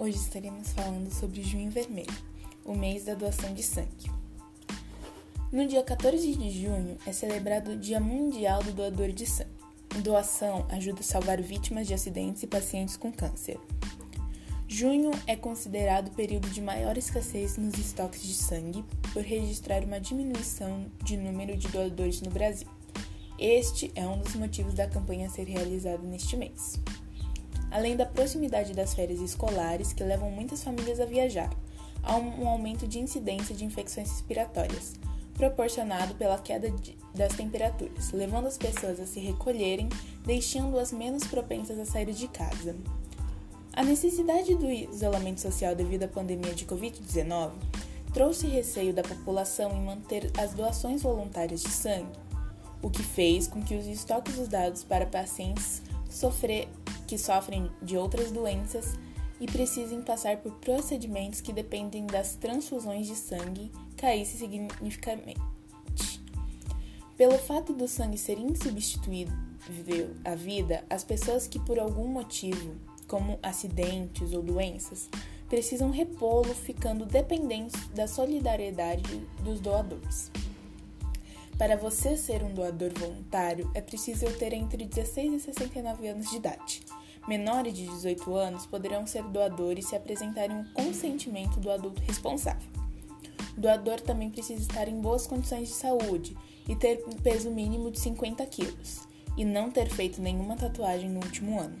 Hoje estaremos falando sobre Junho Vermelho, o mês da doação de sangue. No dia 14 de junho é celebrado o Dia Mundial do Doador de Sangue. Doação ajuda a salvar vítimas de acidentes e pacientes com câncer. Junho é considerado o período de maior escassez nos estoques de sangue, por registrar uma diminuição de número de doadores no Brasil. Este é um dos motivos da campanha ser realizada neste mês além da proximidade das férias escolares que levam muitas famílias a viajar. Há um aumento de incidência de infecções respiratórias, proporcionado pela queda de, das temperaturas, levando as pessoas a se recolherem, deixando-as menos propensas a sair de casa. A necessidade do isolamento social devido à pandemia de Covid-19 trouxe receio da população em manter as doações voluntárias de sangue, o que fez com que os estoques usados para pacientes sofrer, que sofrem de outras doenças e precisem passar por procedimentos que dependem das transfusões de sangue caísse significativamente. Pelo fato do sangue ser insubstituível à vida, as pessoas que por algum motivo, como acidentes ou doenças, precisam repô-lo ficando dependentes da solidariedade dos doadores. Para você ser um doador voluntário, é preciso ter entre 16 e 69 anos de idade. Menores de 18 anos poderão ser doadores se apresentarem o consentimento do adulto responsável. O doador também precisa estar em boas condições de saúde e ter um peso mínimo de 50 quilos, e não ter feito nenhuma tatuagem no último ano.